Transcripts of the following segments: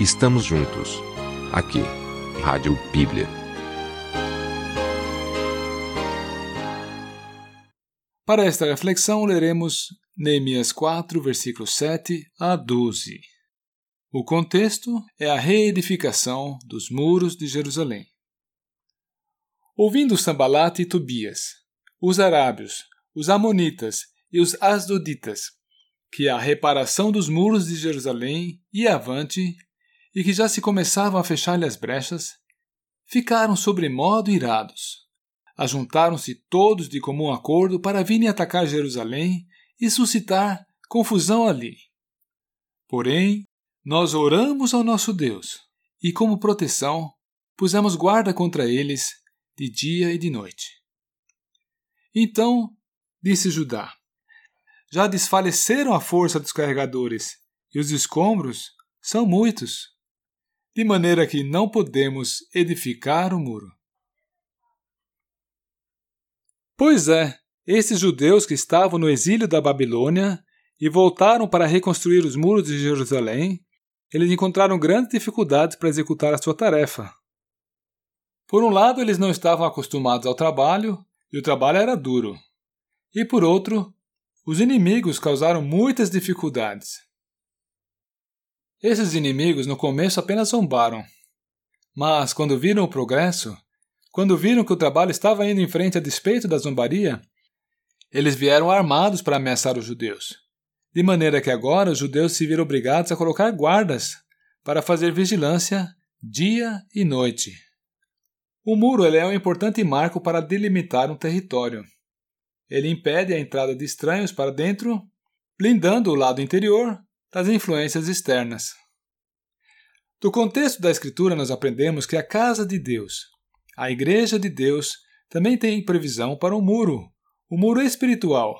estamos juntos. Aqui, Rádio Bíblia. Para esta reflexão, leremos Neemias 4, versículos 7 a 12. O contexto é a reedificação dos muros de Jerusalém. Ouvindo Sambalate e Tobias, os arábios, os amonitas e os asdoditas, que a reparação dos muros de Jerusalém ia avante e que já se começavam a fechar-lhe as brechas, ficaram sobremodo irados. Ajuntaram-se todos de comum acordo para virem atacar Jerusalém e suscitar confusão ali. Porém, nós oramos ao nosso Deus e, como proteção, pusemos guarda contra eles de dia e de noite. Então, disse Judá: Já desfaleceram a força dos carregadores, e os escombros são muitos, de maneira que não podemos edificar o muro. Pois é, esses judeus que estavam no exílio da Babilônia e voltaram para reconstruir os muros de Jerusalém, eles encontraram grandes dificuldades para executar a sua tarefa. Por um lado, eles não estavam acostumados ao trabalho, e o trabalho era duro. E por outro, os inimigos causaram muitas dificuldades. Esses inimigos no começo apenas zombaram. Mas quando viram o progresso, quando viram que o trabalho estava indo em frente a despeito da zombaria, eles vieram armados para ameaçar os judeus. De maneira que agora os judeus se viram obrigados a colocar guardas para fazer vigilância dia e noite. O muro é um importante marco para delimitar um território. Ele impede a entrada de estranhos para dentro, blindando o lado interior das influências externas. Do contexto da Escritura, nós aprendemos que a casa de Deus, a Igreja de Deus, também tem previsão para um muro, o um muro espiritual,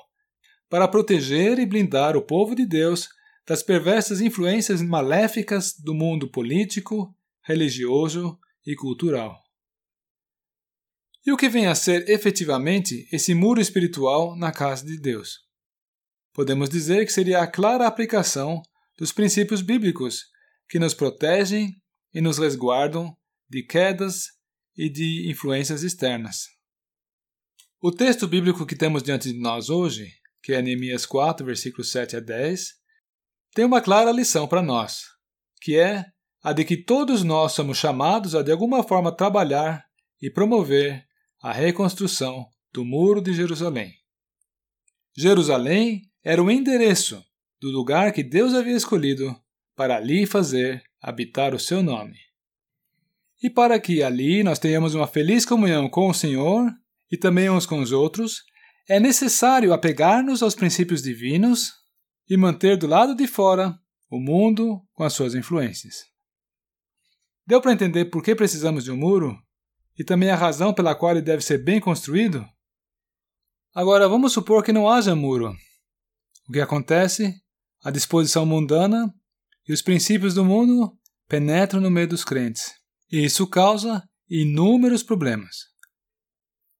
para proteger e blindar o povo de Deus das perversas influências maléficas do mundo político, religioso e cultural. E o que vem a ser efetivamente esse muro espiritual na casa de Deus? Podemos dizer que seria a clara aplicação dos princípios bíblicos que nos protegem e nos resguardam de quedas e de influências externas. O texto bíblico que temos diante de nós hoje, que é Neemias 4, versículos 7 a 10, tem uma clara lição para nós, que é a de que todos nós somos chamados a de alguma forma trabalhar e promover a reconstrução do Muro de Jerusalém. Jerusalém era o endereço do lugar que Deus havia escolhido para ali fazer habitar o seu nome. E para que ali nós tenhamos uma feliz comunhão com o Senhor e também uns com os outros, é necessário apegar-nos aos princípios divinos e manter do lado de fora o mundo com as suas influências. Deu para entender por que precisamos de um muro? e também a razão pela qual ele deve ser bem construído? Agora, vamos supor que não haja muro. O que acontece? A disposição mundana e os princípios do mundo penetram no meio dos crentes. E isso causa inúmeros problemas.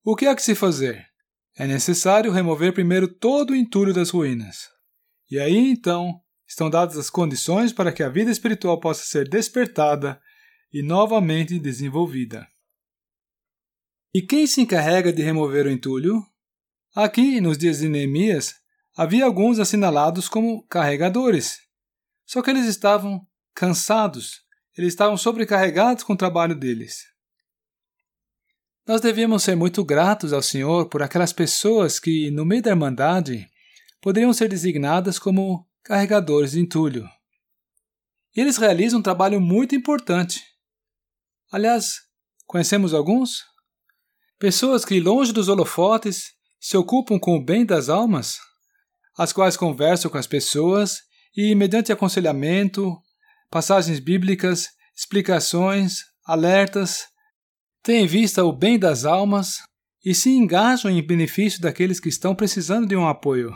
O que há que se fazer? É necessário remover primeiro todo o entulho das ruínas. E aí então estão dadas as condições para que a vida espiritual possa ser despertada e novamente desenvolvida. E quem se encarrega de remover o entulho? Aqui, nos dias de Neemias, havia alguns assinalados como carregadores. Só que eles estavam cansados, eles estavam sobrecarregados com o trabalho deles. Nós devíamos ser muito gratos ao Senhor por aquelas pessoas que, no meio da Irmandade, poderiam ser designadas como carregadores de entulho. Eles realizam um trabalho muito importante. Aliás, conhecemos alguns? Pessoas que, longe dos holofotes, se ocupam com o bem das almas, as quais conversam com as pessoas e, mediante aconselhamento, passagens bíblicas, explicações, alertas, têm em vista o bem das almas e se engajam em benefício daqueles que estão precisando de um apoio.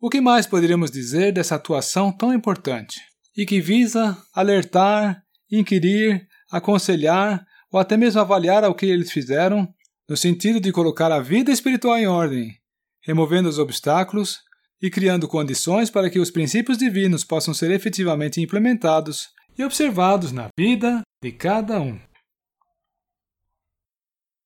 O que mais poderíamos dizer dessa atuação tão importante e que visa alertar, inquirir, aconselhar ou até mesmo avaliar o que eles fizeram, no sentido de colocar a vida espiritual em ordem, removendo os obstáculos e criando condições para que os princípios divinos possam ser efetivamente implementados e observados na vida de cada um.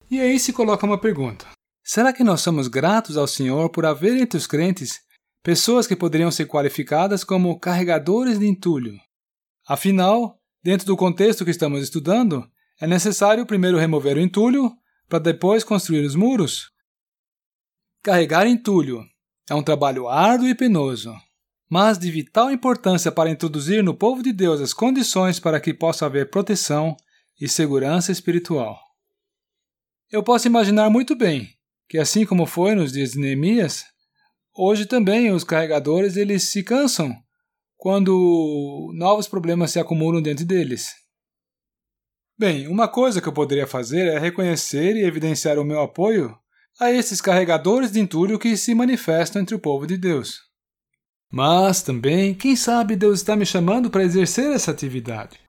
E aí se coloca uma pergunta: será que nós somos gratos ao Senhor por haver entre os crentes pessoas que poderiam ser qualificadas como carregadores de entulho? Afinal, dentro do contexto que estamos estudando, é necessário primeiro remover o entulho para depois construir os muros? Carregar entulho é um trabalho árduo e penoso, mas de vital importância para introduzir no povo de Deus as condições para que possa haver proteção e segurança espiritual. Eu posso imaginar muito bem que, assim como foi nos dias de Neemias, hoje também os carregadores eles se cansam quando novos problemas se acumulam dentro deles. Bem, uma coisa que eu poderia fazer é reconhecer e evidenciar o meu apoio a esses carregadores de entulho que se manifestam entre o povo de Deus. Mas também, quem sabe Deus está me chamando para exercer essa atividade.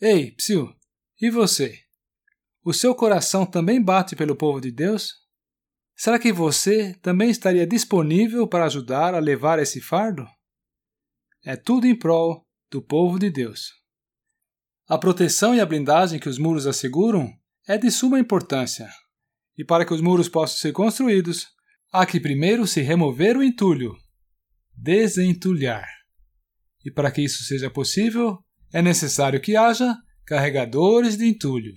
Ei, Psiu, e você? O seu coração também bate pelo povo de Deus? Será que você também estaria disponível para ajudar a levar esse fardo? É tudo em prol do povo de Deus. A proteção e a blindagem que os muros asseguram é de suma importância. E para que os muros possam ser construídos, Há que primeiro se remover o entulho, desentulhar. E para que isso seja possível, é necessário que haja carregadores de entulho.